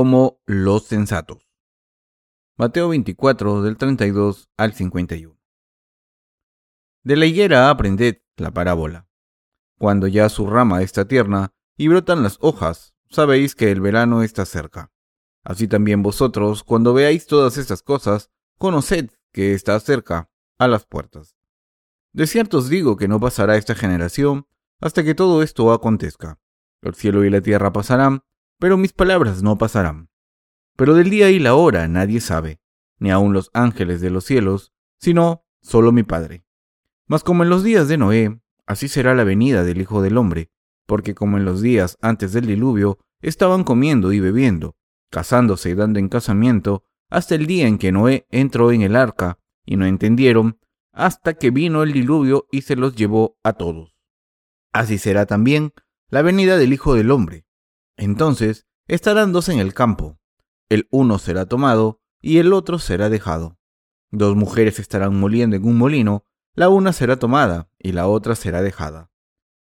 como los sensatos. Mateo 24 del 32 al 51. De la higuera aprended la parábola. Cuando ya su rama está tierna y brotan las hojas, sabéis que el verano está cerca. Así también vosotros, cuando veáis todas estas cosas, conoced que está cerca, a las puertas. De cierto os digo que no pasará esta generación hasta que todo esto acontezca. El cielo y la tierra pasarán, pero mis palabras no pasarán. Pero del día y la hora nadie sabe, ni aun los ángeles de los cielos, sino solo mi Padre. Mas como en los días de Noé, así será la venida del Hijo del Hombre, porque como en los días antes del diluvio, estaban comiendo y bebiendo, casándose y dando en casamiento, hasta el día en que Noé entró en el arca, y no entendieron, hasta que vino el diluvio y se los llevó a todos. Así será también la venida del Hijo del Hombre. Entonces estarán dos en el campo, el uno será tomado y el otro será dejado. Dos mujeres estarán moliendo en un molino, la una será tomada y la otra será dejada.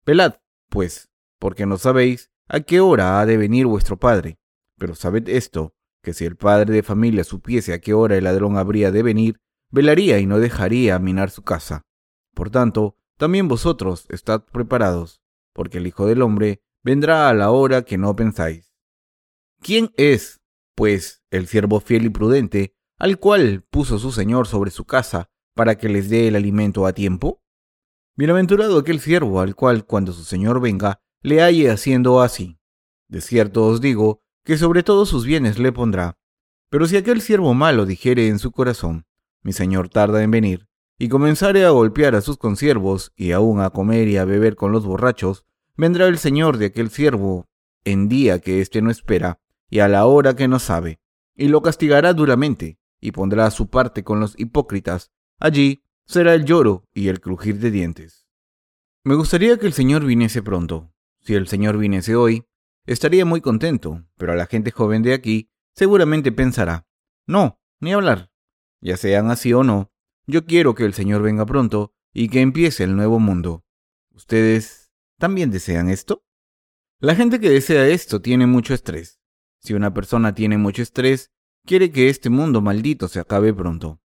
Pelad, pues, porque no sabéis a qué hora ha de venir vuestro Padre. Pero sabed esto, que si el padre de familia supiese a qué hora el ladrón habría de venir, velaría y no dejaría minar su casa. Por tanto, también vosotros estad preparados, porque el Hijo del Hombre vendrá a la hora que no pensáis. ¿Quién es, pues, el siervo fiel y prudente, al cual puso su Señor sobre su casa para que les dé el alimento a tiempo? Bienaventurado aquel siervo al cual, cuando su Señor venga, le halle haciendo así. De cierto os digo que sobre todos sus bienes le pondrá. Pero si aquel siervo malo dijere en su corazón, mi señor tarda en venir, y comenzare a golpear a sus consiervos y aún a comer y a beber con los borrachos, vendrá el señor de aquel siervo en día que éste no espera y a la hora que no sabe, y lo castigará duramente, y pondrá su parte con los hipócritas. Allí será el lloro y el crujir de dientes. Me gustaría que el Señor viniese pronto. Si el Señor viniese hoy, estaría muy contento, pero a la gente joven de aquí seguramente pensará, no, ni hablar. Ya sean así o no, yo quiero que el Señor venga pronto y que empiece el nuevo mundo. ¿Ustedes también desean esto? La gente que desea esto tiene mucho estrés. Si una persona tiene mucho estrés, quiere que este mundo maldito se acabe pronto.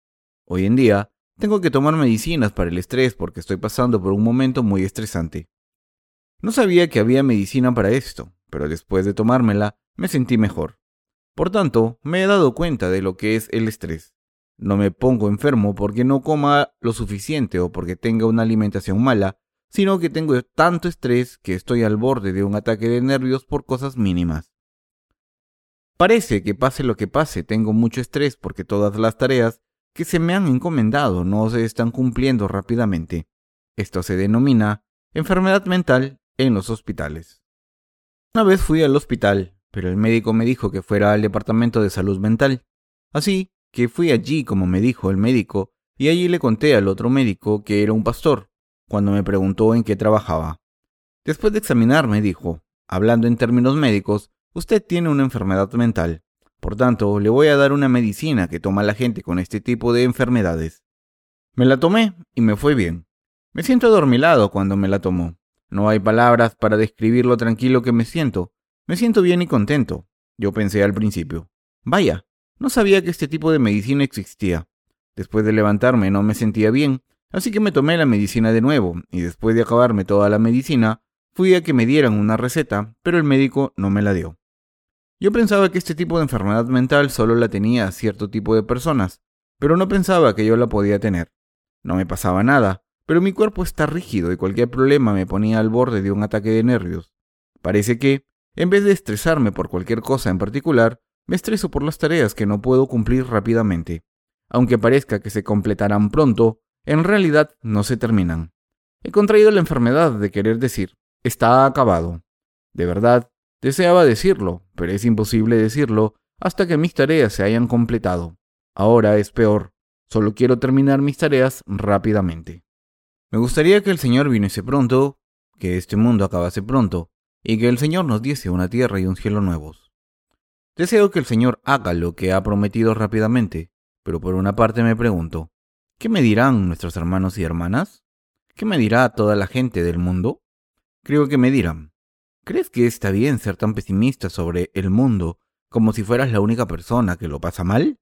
Hoy en día, tengo que tomar medicinas para el estrés porque estoy pasando por un momento muy estresante. No sabía que había medicina para esto, pero después de tomármela me sentí mejor. Por tanto, me he dado cuenta de lo que es el estrés. No me pongo enfermo porque no coma lo suficiente o porque tenga una alimentación mala, sino que tengo tanto estrés que estoy al borde de un ataque de nervios por cosas mínimas. Parece que pase lo que pase, tengo mucho estrés porque todas las tareas que se me han encomendado no se están cumpliendo rápidamente. Esto se denomina enfermedad mental en los hospitales. Una vez fui al hospital, pero el médico me dijo que fuera al departamento de salud mental. Así que fui allí como me dijo el médico, y allí le conté al otro médico que era un pastor, cuando me preguntó en qué trabajaba. Después de examinarme dijo, hablando en términos médicos, usted tiene una enfermedad mental. Por tanto, le voy a dar una medicina que toma la gente con este tipo de enfermedades. Me la tomé y me fue bien. Me siento adormilado cuando me la tomó. No hay palabras para describir lo tranquilo que me siento. Me siento bien y contento. Yo pensé al principio. Vaya, no sabía que este tipo de medicina existía. Después de levantarme no me sentía bien, así que me tomé la medicina de nuevo, y después de acabarme toda la medicina, fui a que me dieran una receta, pero el médico no me la dio. Yo pensaba que este tipo de enfermedad mental solo la tenía cierto tipo de personas, pero no pensaba que yo la podía tener. No me pasaba nada, pero mi cuerpo está rígido y cualquier problema me ponía al borde de un ataque de nervios. Parece que, en vez de estresarme por cualquier cosa en particular, me estreso por las tareas que no puedo cumplir rápidamente. Aunque parezca que se completarán pronto, en realidad no se terminan. He contraído la enfermedad de querer decir, está acabado. De verdad, deseaba decirlo, pero es imposible decirlo hasta que mis tareas se hayan completado. Ahora es peor, solo quiero terminar mis tareas rápidamente. Me gustaría que el Señor viniese pronto, que este mundo acabase pronto, y que el Señor nos diese una tierra y un cielo nuevos. Deseo que el Señor haga lo que ha prometido rápidamente, pero por una parte me pregunto, ¿qué me dirán nuestros hermanos y hermanas? ¿Qué me dirá toda la gente del mundo? Creo que me dirán, ¿crees que está bien ser tan pesimista sobre el mundo como si fueras la única persona que lo pasa mal?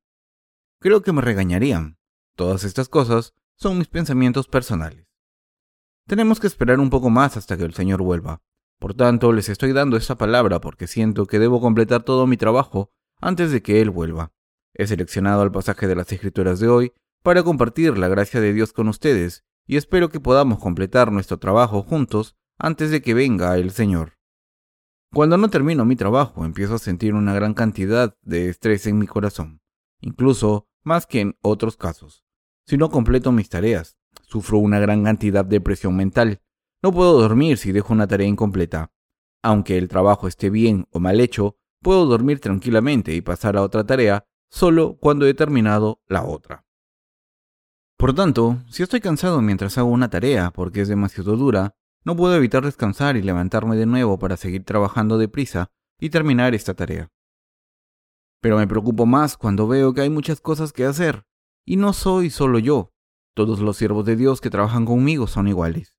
Creo que me regañarían. Todas estas cosas son mis pensamientos personales. Tenemos que esperar un poco más hasta que el Señor vuelva. Por tanto, les estoy dando esta palabra porque siento que debo completar todo mi trabajo antes de que Él vuelva. He seleccionado el pasaje de las Escrituras de hoy para compartir la gracia de Dios con ustedes y espero que podamos completar nuestro trabajo juntos antes de que venga el Señor. Cuando no termino mi trabajo empiezo a sentir una gran cantidad de estrés en mi corazón, incluso más que en otros casos. Si no completo mis tareas, sufro una gran cantidad de presión mental. No puedo dormir si dejo una tarea incompleta. Aunque el trabajo esté bien o mal hecho, puedo dormir tranquilamente y pasar a otra tarea solo cuando he terminado la otra. Por tanto, si estoy cansado mientras hago una tarea porque es demasiado dura, no puedo evitar descansar y levantarme de nuevo para seguir trabajando deprisa y terminar esta tarea. Pero me preocupo más cuando veo que hay muchas cosas que hacer, y no soy solo yo. Todos los siervos de Dios que trabajan conmigo son iguales.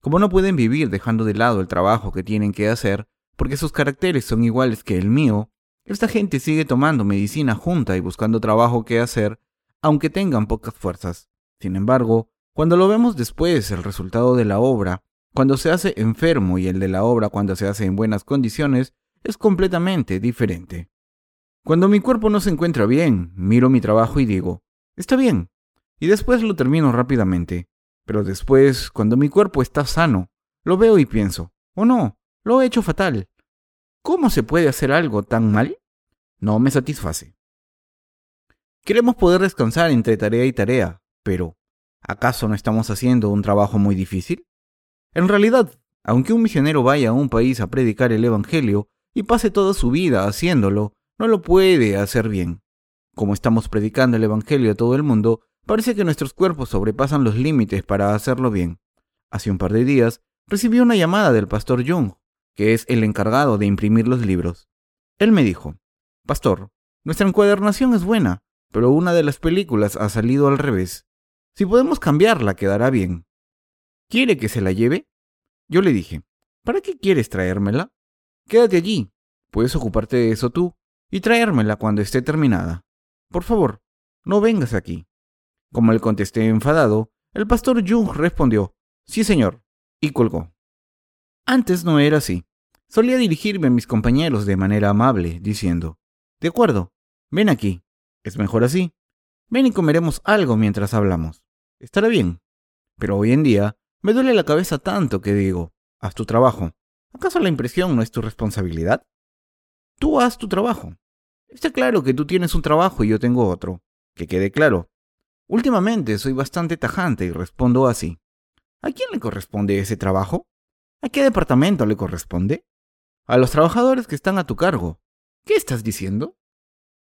Como no pueden vivir dejando de lado el trabajo que tienen que hacer, porque sus caracteres son iguales que el mío, esta gente sigue tomando medicina junta y buscando trabajo que hacer, aunque tengan pocas fuerzas. Sin embargo, cuando lo vemos después, el resultado de la obra, cuando se hace enfermo y el de la obra cuando se hace en buenas condiciones, es completamente diferente. Cuando mi cuerpo no se encuentra bien, miro mi trabajo y digo, está bien, y después lo termino rápidamente. Pero después, cuando mi cuerpo está sano, lo veo y pienso, oh no, lo he hecho fatal. ¿Cómo se puede hacer algo tan mal? No me satisface. Queremos poder descansar entre tarea y tarea, pero ¿acaso no estamos haciendo un trabajo muy difícil? En realidad, aunque un misionero vaya a un país a predicar el Evangelio y pase toda su vida haciéndolo, no lo puede hacer bien. Como estamos predicando el Evangelio a todo el mundo, parece que nuestros cuerpos sobrepasan los límites para hacerlo bien. Hace un par de días recibí una llamada del pastor Jung, que es el encargado de imprimir los libros. Él me dijo, Pastor, nuestra encuadernación es buena, pero una de las películas ha salido al revés. Si podemos cambiarla, quedará bien. ¿Quiere que se la lleve? Yo le dije, ¿para qué quieres traérmela? Quédate allí. Puedes ocuparte de eso tú y traérmela cuando esté terminada. Por favor, no vengas aquí. Como le contesté enfadado, el pastor Jung respondió, Sí, señor, y colgó. Antes no era así. Solía dirigirme a mis compañeros de manera amable, diciendo, De acuerdo, ven aquí. Es mejor así. Ven y comeremos algo mientras hablamos. Estará bien. Pero hoy en día me duele la cabeza tanto que digo, haz tu trabajo. ¿Acaso la impresión no es tu responsabilidad? Tú haz tu trabajo. Está claro que tú tienes un trabajo y yo tengo otro. Que quede claro. Últimamente soy bastante tajante y respondo así. ¿A quién le corresponde ese trabajo? ¿A qué departamento le corresponde? A los trabajadores que están a tu cargo. ¿Qué estás diciendo?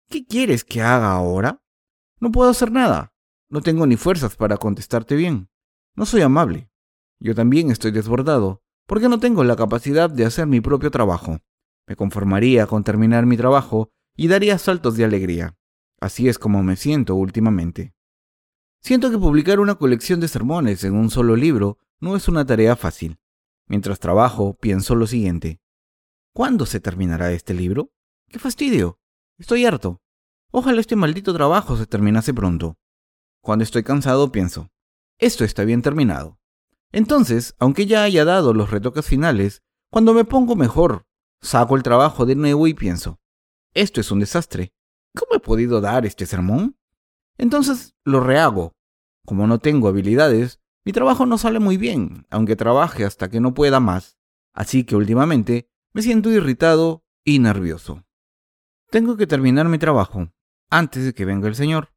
¿Qué quieres que haga ahora? No puedo hacer nada. No tengo ni fuerzas para contestarte bien. No soy amable. Yo también estoy desbordado, porque no tengo la capacidad de hacer mi propio trabajo. Me conformaría con terminar mi trabajo y daría saltos de alegría. Así es como me siento últimamente. Siento que publicar una colección de sermones en un solo libro no es una tarea fácil. Mientras trabajo, pienso lo siguiente. ¿Cuándo se terminará este libro? ¡Qué fastidio! Estoy harto. Ojalá este maldito trabajo se terminase pronto. Cuando estoy cansado, pienso. Esto está bien terminado. Entonces, aunque ya haya dado los retoques finales, cuando me pongo mejor, saco el trabajo de nuevo y pienso, esto es un desastre. ¿Cómo he podido dar este sermón? Entonces lo rehago. Como no tengo habilidades, mi trabajo no sale muy bien, aunque trabaje hasta que no pueda más. Así que últimamente me siento irritado y nervioso. Tengo que terminar mi trabajo antes de que venga el Señor.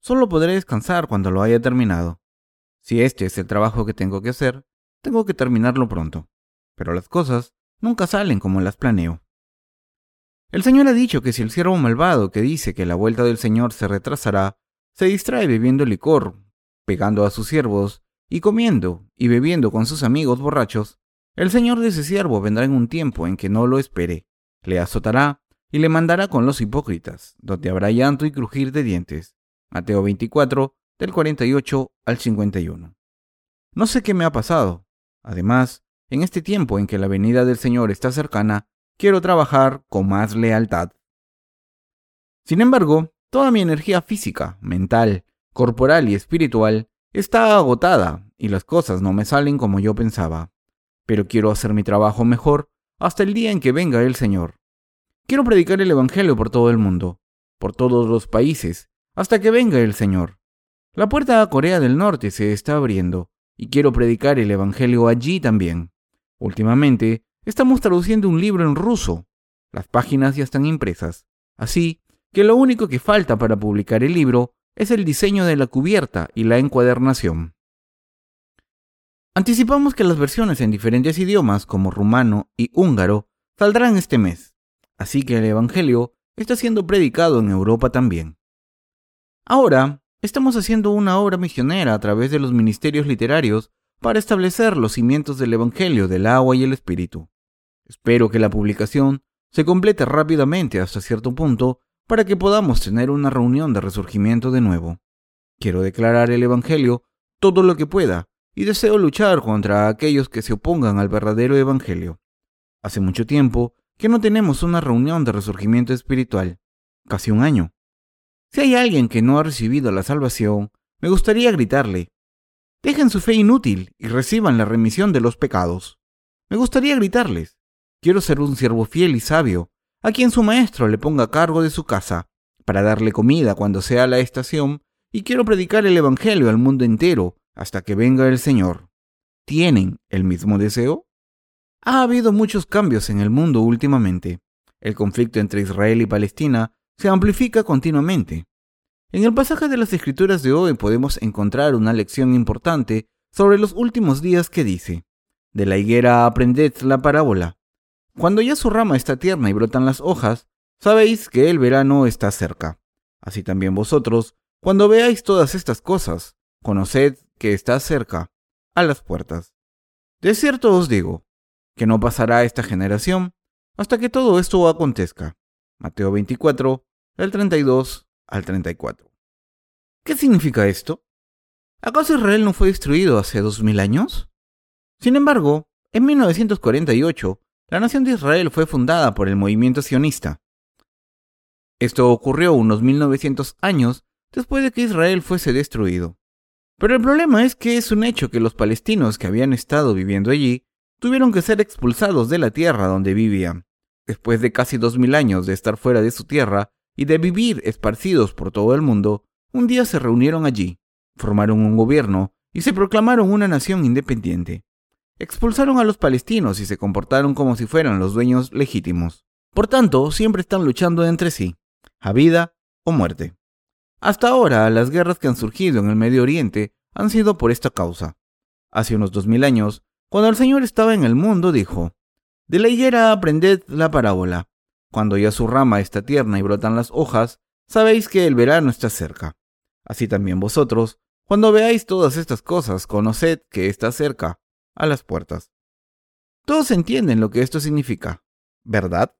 Solo podré descansar cuando lo haya terminado. Si este es el trabajo que tengo que hacer, tengo que terminarlo pronto. Pero las cosas nunca salen como las planeo. El Señor ha dicho que si el siervo malvado que dice que la vuelta del Señor se retrasará, se distrae bebiendo licor, pegando a sus siervos, y comiendo y bebiendo con sus amigos borrachos, el Señor de ese siervo vendrá en un tiempo en que no lo espere, le azotará y le mandará con los hipócritas, donde habrá llanto y crujir de dientes. Mateo 24, del 48 al 51. No sé qué me ha pasado. Además, en este tiempo en que la venida del Señor está cercana, quiero trabajar con más lealtad. Sin embargo, toda mi energía física, mental, corporal y espiritual está agotada y las cosas no me salen como yo pensaba. Pero quiero hacer mi trabajo mejor hasta el día en que venga el Señor. Quiero predicar el Evangelio por todo el mundo, por todos los países, hasta que venga el Señor. La puerta a Corea del Norte se está abriendo y quiero predicar el Evangelio allí también. Últimamente, estamos traduciendo un libro en ruso. Las páginas ya están impresas. Así que lo único que falta para publicar el libro es el diseño de la cubierta y la encuadernación. Anticipamos que las versiones en diferentes idiomas como rumano y húngaro saldrán este mes, así que el Evangelio está siendo predicado en Europa también. Ahora, estamos haciendo una obra misionera a través de los ministerios literarios para establecer los cimientos del Evangelio del agua y el Espíritu. Espero que la publicación se complete rápidamente hasta cierto punto para que podamos tener una reunión de resurgimiento de nuevo. Quiero declarar el Evangelio todo lo que pueda y deseo luchar contra aquellos que se opongan al verdadero Evangelio. Hace mucho tiempo que no tenemos una reunión de resurgimiento espiritual, casi un año. Si hay alguien que no ha recibido la salvación, me gustaría gritarle, dejen su fe inútil y reciban la remisión de los pecados. Me gustaría gritarles, quiero ser un siervo fiel y sabio, a quien su maestro le ponga cargo de su casa, para darle comida cuando sea la estación, y quiero predicar el Evangelio al mundo entero hasta que venga el Señor. ¿Tienen el mismo deseo? Ha habido muchos cambios en el mundo últimamente. El conflicto entre Israel y Palestina se amplifica continuamente. En el pasaje de las Escrituras de hoy podemos encontrar una lección importante sobre los últimos días que dice, De la higuera aprended la parábola. Cuando ya su rama está tierna y brotan las hojas, sabéis que el verano está cerca. Así también vosotros, cuando veáis todas estas cosas, conoced que está cerca, a las puertas. De cierto os digo, que no pasará esta generación hasta que todo esto acontezca. Mateo 24, del 32 al 34. ¿Qué significa esto? ¿Acaso Israel no fue destruido hace dos mil años? Sin embargo, en 1948, la nación de Israel fue fundada por el movimiento sionista. Esto ocurrió unos 1900 años después de que Israel fuese destruido. Pero el problema es que es un hecho que los palestinos que habían estado viviendo allí tuvieron que ser expulsados de la tierra donde vivían. Después de casi dos mil años de estar fuera de su tierra y de vivir esparcidos por todo el mundo, un día se reunieron allí, formaron un gobierno y se proclamaron una nación independiente. Expulsaron a los palestinos y se comportaron como si fueran los dueños legítimos. Por tanto, siempre están luchando entre sí, a vida o muerte. Hasta ahora, las guerras que han surgido en el Medio Oriente han sido por esta causa. Hace unos dos mil años, cuando el Señor estaba en el mundo, dijo, De la higuera aprended la parábola. Cuando ya su rama está tierna y brotan las hojas, sabéis que el verano está cerca. Así también vosotros, cuando veáis todas estas cosas, conoced que está cerca, a las puertas. Todos entienden lo que esto significa, ¿verdad?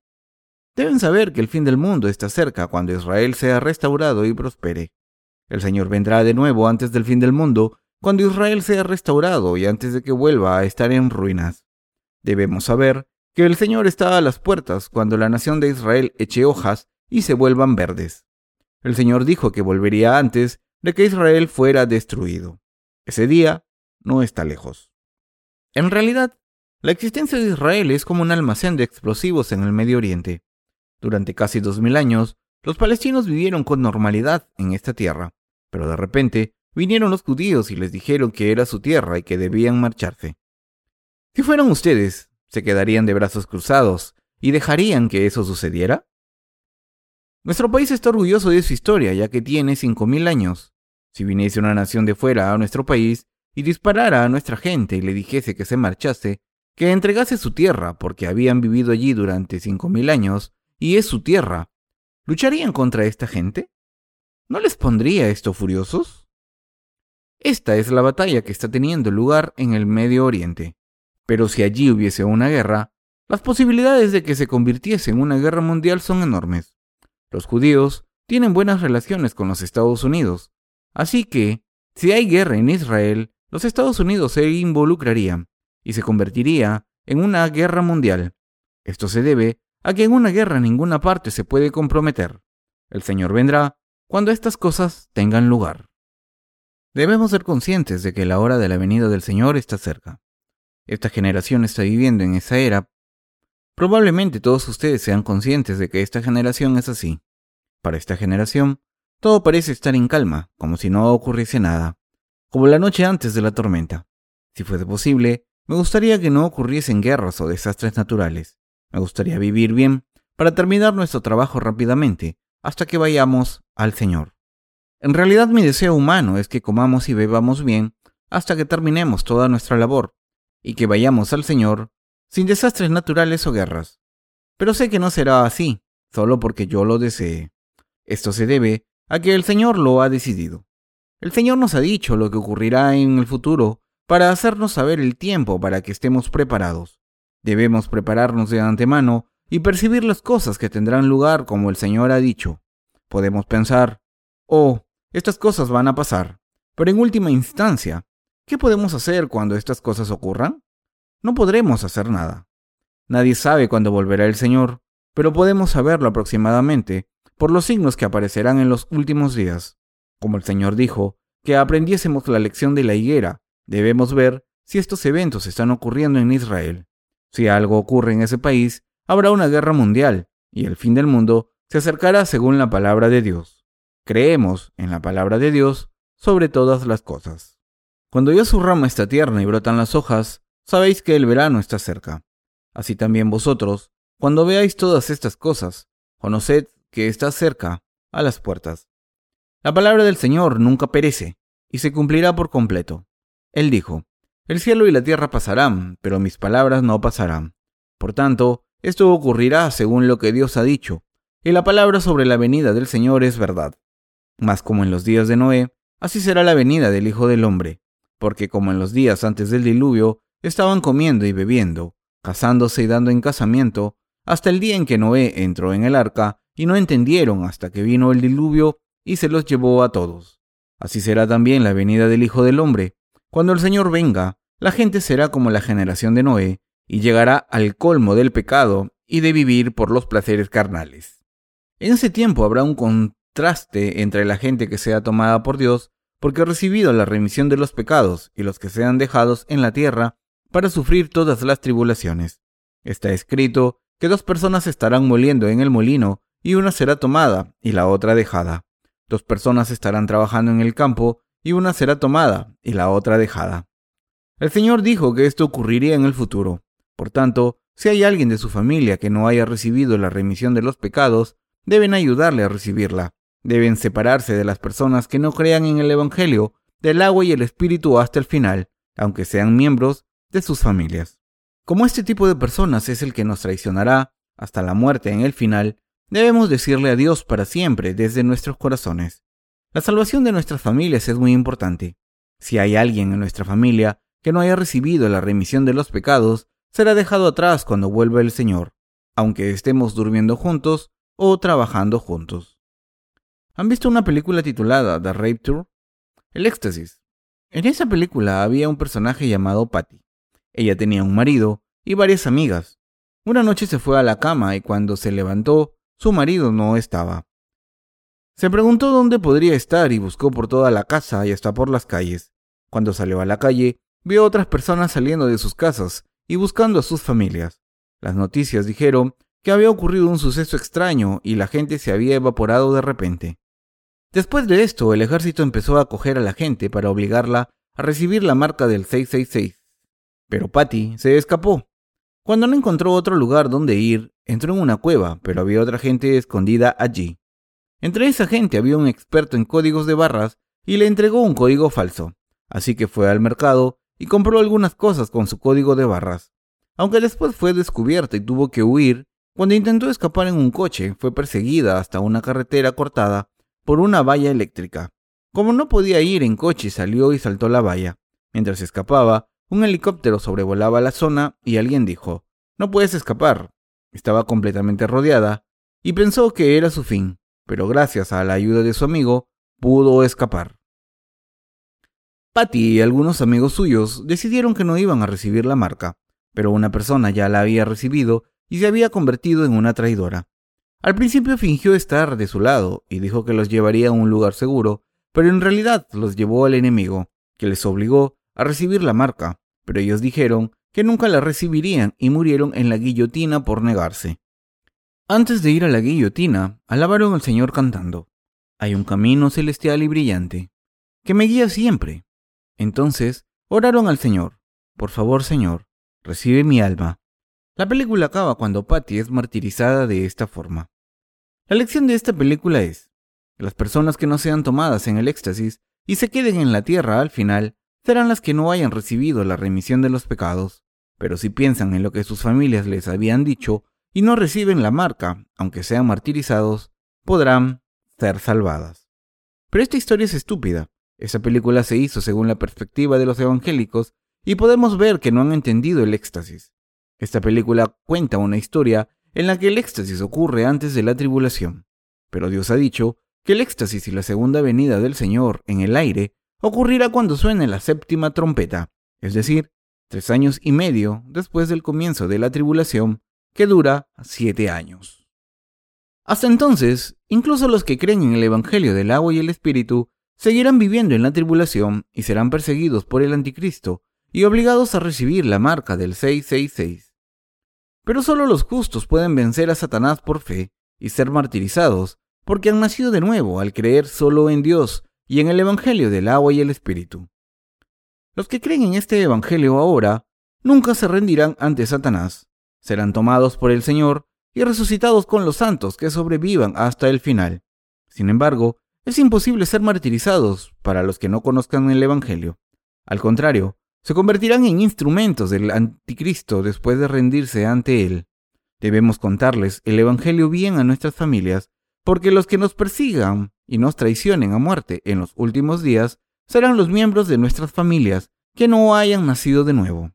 Deben saber que el fin del mundo está cerca cuando Israel sea restaurado y prospere. El Señor vendrá de nuevo antes del fin del mundo, cuando Israel sea restaurado y antes de que vuelva a estar en ruinas. Debemos saber que el Señor está a las puertas cuando la nación de Israel eche hojas y se vuelvan verdes. El Señor dijo que volvería antes de que Israel fuera destruido. Ese día no está lejos. En realidad, la existencia de Israel es como un almacén de explosivos en el Medio Oriente. Durante casi dos mil años, los palestinos vivieron con normalidad en esta tierra, pero de repente vinieron los judíos y les dijeron que era su tierra y que debían marcharse. Si fueran ustedes, ¿se quedarían de brazos cruzados y dejarían que eso sucediera? Nuestro país está orgulloso de su historia, ya que tiene cinco mil años. Si viniese una nación de fuera a nuestro país, y disparara a nuestra gente y le dijese que se marchase, que entregase su tierra porque habían vivido allí durante cinco mil años y es su tierra, ¿lucharían contra esta gente? ¿No les pondría esto furiosos? Esta es la batalla que está teniendo lugar en el Medio Oriente. Pero si allí hubiese una guerra, las posibilidades de que se convirtiese en una guerra mundial son enormes. Los judíos tienen buenas relaciones con los Estados Unidos, así que, si hay guerra en Israel, los Estados Unidos se involucrarían y se convertiría en una guerra mundial. Esto se debe a que en una guerra ninguna parte se puede comprometer. El Señor vendrá cuando estas cosas tengan lugar. Debemos ser conscientes de que la hora de la venida del Señor está cerca. Esta generación está viviendo en esa era. Probablemente todos ustedes sean conscientes de que esta generación es así. Para esta generación, todo parece estar en calma, como si no ocurriese nada, como la noche antes de la tormenta. Si fuese posible, me gustaría que no ocurriesen guerras o desastres naturales. Me gustaría vivir bien para terminar nuestro trabajo rápidamente, hasta que vayamos al Señor. En realidad mi deseo humano es que comamos y bebamos bien hasta que terminemos toda nuestra labor y que vayamos al Señor sin desastres naturales o guerras. Pero sé que no será así, solo porque yo lo desee. Esto se debe a que el Señor lo ha decidido. El Señor nos ha dicho lo que ocurrirá en el futuro para hacernos saber el tiempo para que estemos preparados. Debemos prepararnos de antemano y percibir las cosas que tendrán lugar como el Señor ha dicho. Podemos pensar, oh, estas cosas van a pasar, pero en última instancia, ¿qué podemos hacer cuando estas cosas ocurran? No podremos hacer nada. Nadie sabe cuándo volverá el Señor, pero podemos saberlo aproximadamente por los signos que aparecerán en los últimos días. Como el Señor dijo, que aprendiésemos la lección de la higuera, debemos ver si estos eventos están ocurriendo en Israel. Si algo ocurre en ese país, habrá una guerra mundial, y el fin del mundo se acercará según la palabra de Dios. Creemos en la palabra de Dios sobre todas las cosas. Cuando ya su rama está tierna y brotan las hojas, sabéis que el verano está cerca. Así también vosotros, cuando veáis todas estas cosas, conoced que está cerca, a las puertas. La palabra del Señor nunca perece, y se cumplirá por completo. Él dijo, El cielo y la tierra pasarán, pero mis palabras no pasarán. Por tanto, esto ocurrirá según lo que Dios ha dicho, y la palabra sobre la venida del Señor es verdad. Mas como en los días de Noé, así será la venida del Hijo del Hombre, porque como en los días antes del diluvio, estaban comiendo y bebiendo, casándose y dando en casamiento, hasta el día en que Noé entró en el arca, y no entendieron hasta que vino el diluvio y se los llevó a todos. Así será también la venida del Hijo del Hombre. Cuando el Señor venga, la gente será como la generación de Noé, y llegará al colmo del pecado y de vivir por los placeres carnales. En ese tiempo habrá un contraste entre la gente que sea tomada por Dios, porque ha recibido la remisión de los pecados, y los que sean dejados en la tierra para sufrir todas las tribulaciones. Está escrito que dos personas estarán moliendo en el molino, y una será tomada y la otra dejada. Dos personas estarán trabajando en el campo y una será tomada y la otra dejada. El Señor dijo que esto ocurriría en el futuro. Por tanto, si hay alguien de su familia que no haya recibido la remisión de los pecados, deben ayudarle a recibirla. Deben separarse de las personas que no crean en el Evangelio, del agua y el Espíritu hasta el final, aunque sean miembros de sus familias. Como este tipo de personas es el que nos traicionará hasta la muerte en el final, Debemos decirle a Dios para siempre desde nuestros corazones. La salvación de nuestras familias es muy importante. Si hay alguien en nuestra familia que no haya recibido la remisión de los pecados, será dejado atrás cuando vuelva el Señor, aunque estemos durmiendo juntos o trabajando juntos. ¿Han visto una película titulada The Rape Tour? El éxtasis. En esa película había un personaje llamado Patty. Ella tenía un marido y varias amigas. Una noche se fue a la cama y cuando se levantó su marido no estaba. Se preguntó dónde podría estar y buscó por toda la casa y hasta por las calles. Cuando salió a la calle, vio otras personas saliendo de sus casas y buscando a sus familias. Las noticias dijeron que había ocurrido un suceso extraño y la gente se había evaporado de repente. Después de esto, el ejército empezó a acoger a la gente para obligarla a recibir la marca del 666. Pero Patty se escapó. Cuando no encontró otro lugar donde ir, entró en una cueva, pero había otra gente escondida allí. Entre esa gente había un experto en códigos de barras y le entregó un código falso. Así que fue al mercado y compró algunas cosas con su código de barras. Aunque después fue descubierta y tuvo que huir, cuando intentó escapar en un coche, fue perseguida hasta una carretera cortada por una valla eléctrica. Como no podía ir en coche, salió y saltó la valla. Mientras escapaba, un helicóptero sobrevolaba la zona y alguien dijo, no puedes escapar. Estaba completamente rodeada y pensó que era su fin, pero gracias a la ayuda de su amigo pudo escapar. Patty y algunos amigos suyos decidieron que no iban a recibir la marca, pero una persona ya la había recibido y se había convertido en una traidora. Al principio fingió estar de su lado y dijo que los llevaría a un lugar seguro, pero en realidad los llevó al enemigo, que les obligó a recibir la marca, pero ellos dijeron que nunca la recibirían y murieron en la guillotina por negarse. Antes de ir a la guillotina, alabaron al Señor cantando, Hay un camino celestial y brillante, que me guía siempre. Entonces oraron al Señor, Por favor, Señor, recibe mi alma. La película acaba cuando Patty es martirizada de esta forma. La lección de esta película es, las personas que no sean tomadas en el éxtasis y se queden en la tierra al final serán las que no hayan recibido la remisión de los pecados, pero si piensan en lo que sus familias les habían dicho y no reciben la marca, aunque sean martirizados, podrán ser salvadas. Pero esta historia es estúpida. Esa película se hizo según la perspectiva de los evangélicos y podemos ver que no han entendido el éxtasis. Esta película cuenta una historia en la que el éxtasis ocurre antes de la tribulación, pero Dios ha dicho que el éxtasis y la segunda venida del Señor en el aire ocurrirá cuando suene la séptima trompeta, es decir, tres años y medio después del comienzo de la tribulación, que dura siete años. Hasta entonces, incluso los que creen en el Evangelio del agua y el Espíritu seguirán viviendo en la tribulación y serán perseguidos por el Anticristo y obligados a recibir la marca del 666. Pero solo los justos pueden vencer a Satanás por fe y ser martirizados porque han nacido de nuevo al creer solo en Dios y en el Evangelio del agua y el Espíritu. Los que creen en este Evangelio ahora nunca se rendirán ante Satanás, serán tomados por el Señor y resucitados con los santos que sobrevivan hasta el final. Sin embargo, es imposible ser martirizados para los que no conozcan el Evangelio. Al contrario, se convertirán en instrumentos del anticristo después de rendirse ante él. Debemos contarles el Evangelio bien a nuestras familias porque los que nos persigan y nos traicionen a muerte en los últimos días serán los miembros de nuestras familias que no hayan nacido de nuevo.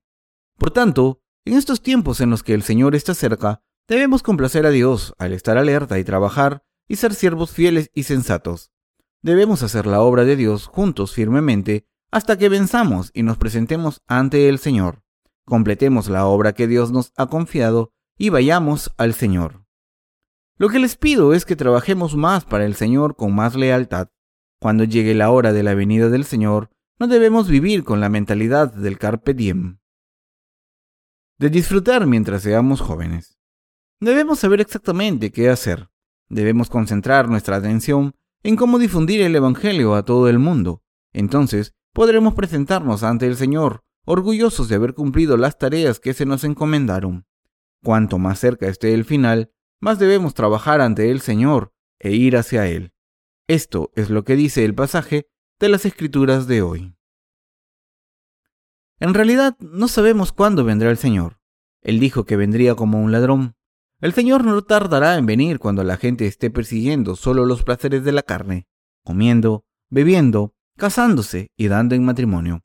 Por tanto, en estos tiempos en los que el Señor está cerca, debemos complacer a Dios al estar alerta y trabajar y ser siervos fieles y sensatos. Debemos hacer la obra de Dios juntos firmemente hasta que venzamos y nos presentemos ante el Señor. Completemos la obra que Dios nos ha confiado y vayamos al Señor. Lo que les pido es que trabajemos más para el Señor con más lealtad. Cuando llegue la hora de la venida del Señor, no debemos vivir con la mentalidad del carpe diem, de disfrutar mientras seamos jóvenes. Debemos saber exactamente qué hacer. Debemos concentrar nuestra atención en cómo difundir el Evangelio a todo el mundo. Entonces podremos presentarnos ante el Señor, orgullosos de haber cumplido las tareas que se nos encomendaron. Cuanto más cerca esté el final, más debemos trabajar ante el Señor e ir hacia Él. Esto es lo que dice el pasaje de las Escrituras de hoy. En realidad no sabemos cuándo vendrá el Señor. Él dijo que vendría como un ladrón. El Señor no tardará en venir cuando la gente esté persiguiendo solo los placeres de la carne, comiendo, bebiendo, casándose y dando en matrimonio.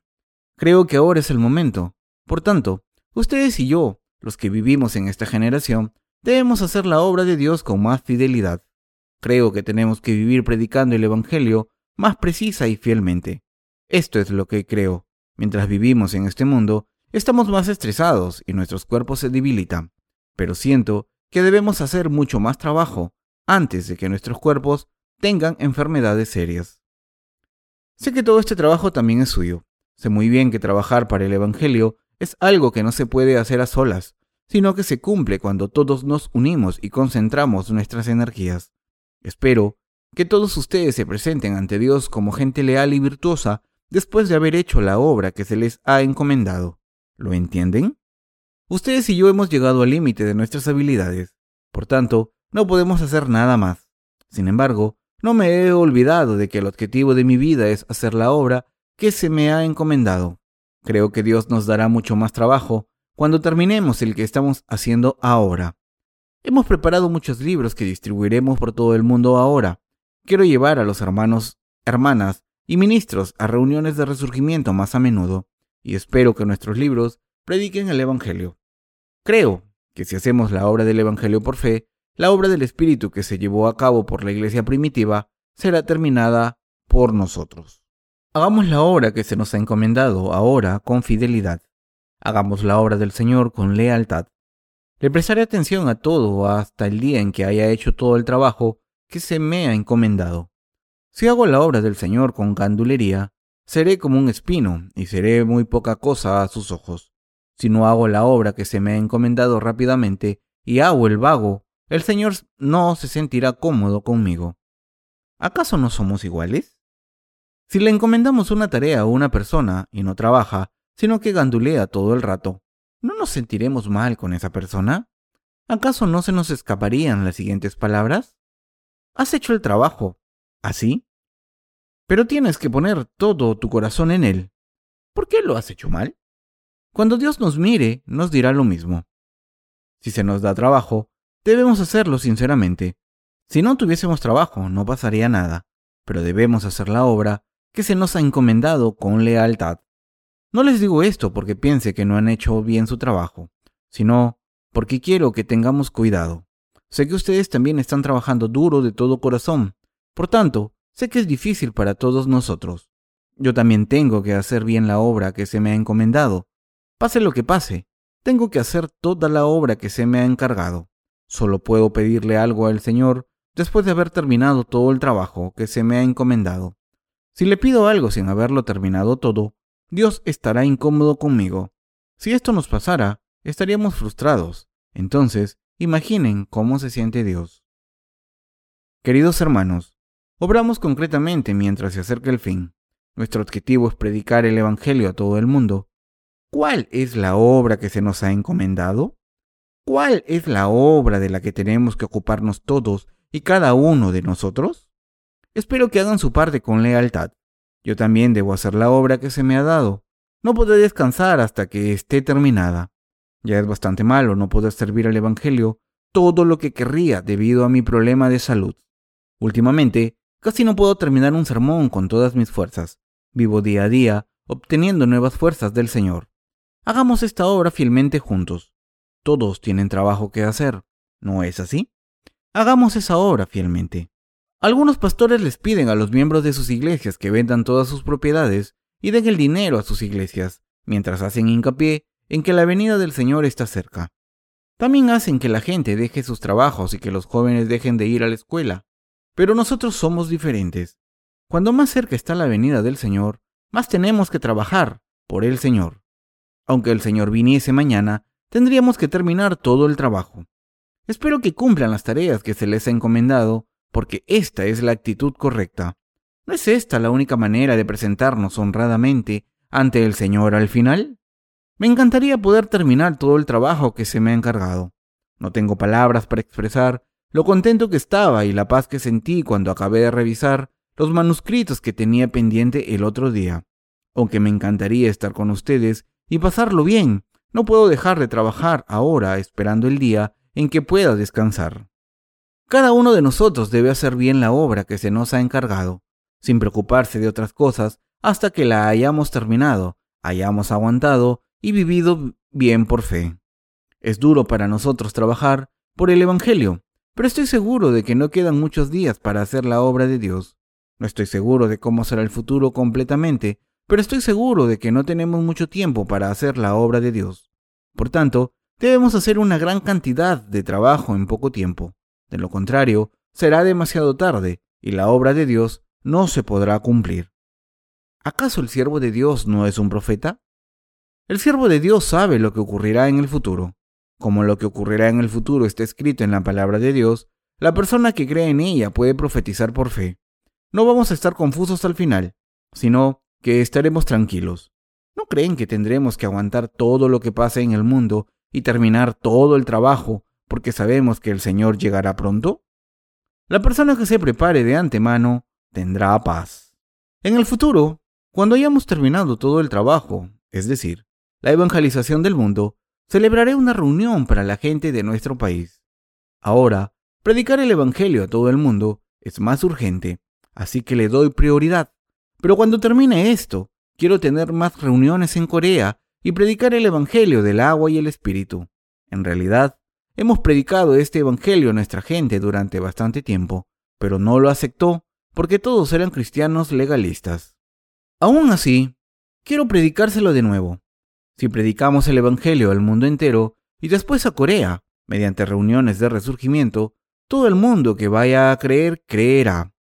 Creo que ahora es el momento. Por tanto, ustedes y yo, los que vivimos en esta generación, debemos hacer la obra de Dios con más fidelidad. Creo que tenemos que vivir predicando el Evangelio más precisa y fielmente. Esto es lo que creo. Mientras vivimos en este mundo, estamos más estresados y nuestros cuerpos se debilitan. Pero siento que debemos hacer mucho más trabajo antes de que nuestros cuerpos tengan enfermedades serias. Sé que todo este trabajo también es suyo. Sé muy bien que trabajar para el Evangelio es algo que no se puede hacer a solas, sino que se cumple cuando todos nos unimos y concentramos nuestras energías. Espero que todos ustedes se presenten ante Dios como gente leal y virtuosa después de haber hecho la obra que se les ha encomendado. ¿Lo entienden? Ustedes y yo hemos llegado al límite de nuestras habilidades, por tanto, no podemos hacer nada más. Sin embargo, no me he olvidado de que el objetivo de mi vida es hacer la obra que se me ha encomendado. Creo que Dios nos dará mucho más trabajo cuando terminemos el que estamos haciendo ahora. Hemos preparado muchos libros que distribuiremos por todo el mundo ahora. Quiero llevar a los hermanos, hermanas y ministros a reuniones de resurgimiento más a menudo, y espero que nuestros libros prediquen el Evangelio. Creo que si hacemos la obra del Evangelio por fe, la obra del Espíritu que se llevó a cabo por la iglesia primitiva será terminada por nosotros. Hagamos la obra que se nos ha encomendado ahora con fidelidad. Hagamos la obra del Señor con lealtad. Le prestaré atención a todo hasta el día en que haya hecho todo el trabajo que se me ha encomendado. Si hago la obra del Señor con gandulería, seré como un espino y seré muy poca cosa a sus ojos. Si no hago la obra que se me ha encomendado rápidamente y hago el vago, el Señor no se sentirá cómodo conmigo. ¿Acaso no somos iguales? Si le encomendamos una tarea a una persona y no trabaja, sino que gandulea todo el rato, ¿no nos sentiremos mal con esa persona? ¿Acaso no se nos escaparían las siguientes palabras? Has hecho el trabajo, ¿así? Pero tienes que poner todo tu corazón en él. ¿Por qué lo has hecho mal? Cuando Dios nos mire, nos dirá lo mismo. Si se nos da trabajo, debemos hacerlo sinceramente. Si no tuviésemos trabajo, no pasaría nada, pero debemos hacer la obra que se nos ha encomendado con lealtad. No les digo esto porque piense que no han hecho bien su trabajo, sino porque quiero que tengamos cuidado. Sé que ustedes también están trabajando duro de todo corazón, por tanto, sé que es difícil para todos nosotros. Yo también tengo que hacer bien la obra que se me ha encomendado. Pase lo que pase, tengo que hacer toda la obra que se me ha encargado. Solo puedo pedirle algo al Señor después de haber terminado todo el trabajo que se me ha encomendado. Si le pido algo sin haberlo terminado todo, Dios estará incómodo conmigo. Si esto nos pasara, estaríamos frustrados. Entonces, imaginen cómo se siente Dios. Queridos hermanos, obramos concretamente mientras se acerca el fin. Nuestro objetivo es predicar el Evangelio a todo el mundo. ¿Cuál es la obra que se nos ha encomendado? ¿Cuál es la obra de la que tenemos que ocuparnos todos y cada uno de nosotros? Espero que hagan su parte con lealtad. Yo también debo hacer la obra que se me ha dado. No podré descansar hasta que esté terminada. Ya es bastante malo no poder servir al Evangelio todo lo que querría debido a mi problema de salud. Últimamente, casi no puedo terminar un sermón con todas mis fuerzas. Vivo día a día obteniendo nuevas fuerzas del Señor. Hagamos esta obra fielmente juntos. Todos tienen trabajo que hacer, ¿no es así? Hagamos esa obra fielmente. Algunos pastores les piden a los miembros de sus iglesias que vendan todas sus propiedades y den el dinero a sus iglesias, mientras hacen hincapié en que la venida del Señor está cerca. También hacen que la gente deje sus trabajos y que los jóvenes dejen de ir a la escuela. Pero nosotros somos diferentes. Cuando más cerca está la venida del Señor, más tenemos que trabajar por el Señor. Aunque el Señor viniese mañana, tendríamos que terminar todo el trabajo. Espero que cumplan las tareas que se les ha encomendado porque esta es la actitud correcta. ¿No es esta la única manera de presentarnos honradamente ante el Señor al final? Me encantaría poder terminar todo el trabajo que se me ha encargado. No tengo palabras para expresar lo contento que estaba y la paz que sentí cuando acabé de revisar los manuscritos que tenía pendiente el otro día. Aunque me encantaría estar con ustedes y pasarlo bien, no puedo dejar de trabajar ahora esperando el día en que pueda descansar. Cada uno de nosotros debe hacer bien la obra que se nos ha encargado, sin preocuparse de otras cosas hasta que la hayamos terminado, hayamos aguantado y vivido bien por fe. Es duro para nosotros trabajar por el Evangelio, pero estoy seguro de que no quedan muchos días para hacer la obra de Dios. No estoy seguro de cómo será el futuro completamente, pero estoy seguro de que no tenemos mucho tiempo para hacer la obra de Dios. Por tanto, debemos hacer una gran cantidad de trabajo en poco tiempo. De lo contrario, será demasiado tarde y la obra de Dios no se podrá cumplir. ¿Acaso el siervo de Dios no es un profeta? El siervo de Dios sabe lo que ocurrirá en el futuro. Como lo que ocurrirá en el futuro está escrito en la palabra de Dios, la persona que cree en ella puede profetizar por fe. No vamos a estar confusos al final, sino que estaremos tranquilos. ¿No creen que tendremos que aguantar todo lo que pase en el mundo y terminar todo el trabajo porque sabemos que el Señor llegará pronto? La persona que se prepare de antemano tendrá paz. En el futuro, cuando hayamos terminado todo el trabajo, es decir, la evangelización del mundo, celebraré una reunión para la gente de nuestro país. Ahora, predicar el Evangelio a todo el mundo es más urgente, así que le doy prioridad. Pero cuando termine esto, quiero tener más reuniones en Corea y predicar el Evangelio del agua y el Espíritu. En realidad, Hemos predicado este Evangelio a nuestra gente durante bastante tiempo, pero no lo aceptó porque todos eran cristianos legalistas. Aún así, quiero predicárselo de nuevo. Si predicamos el Evangelio al mundo entero y después a Corea, mediante reuniones de resurgimiento, todo el mundo que vaya a creer creerá.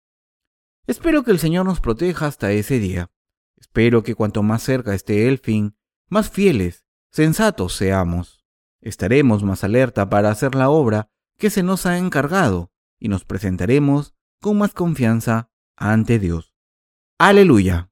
Espero que el Señor nos proteja hasta ese día. Espero que cuanto más cerca esté el fin, más fieles, sensatos seamos. Estaremos más alerta para hacer la obra que se nos ha encargado y nos presentaremos con más confianza ante Dios. Aleluya.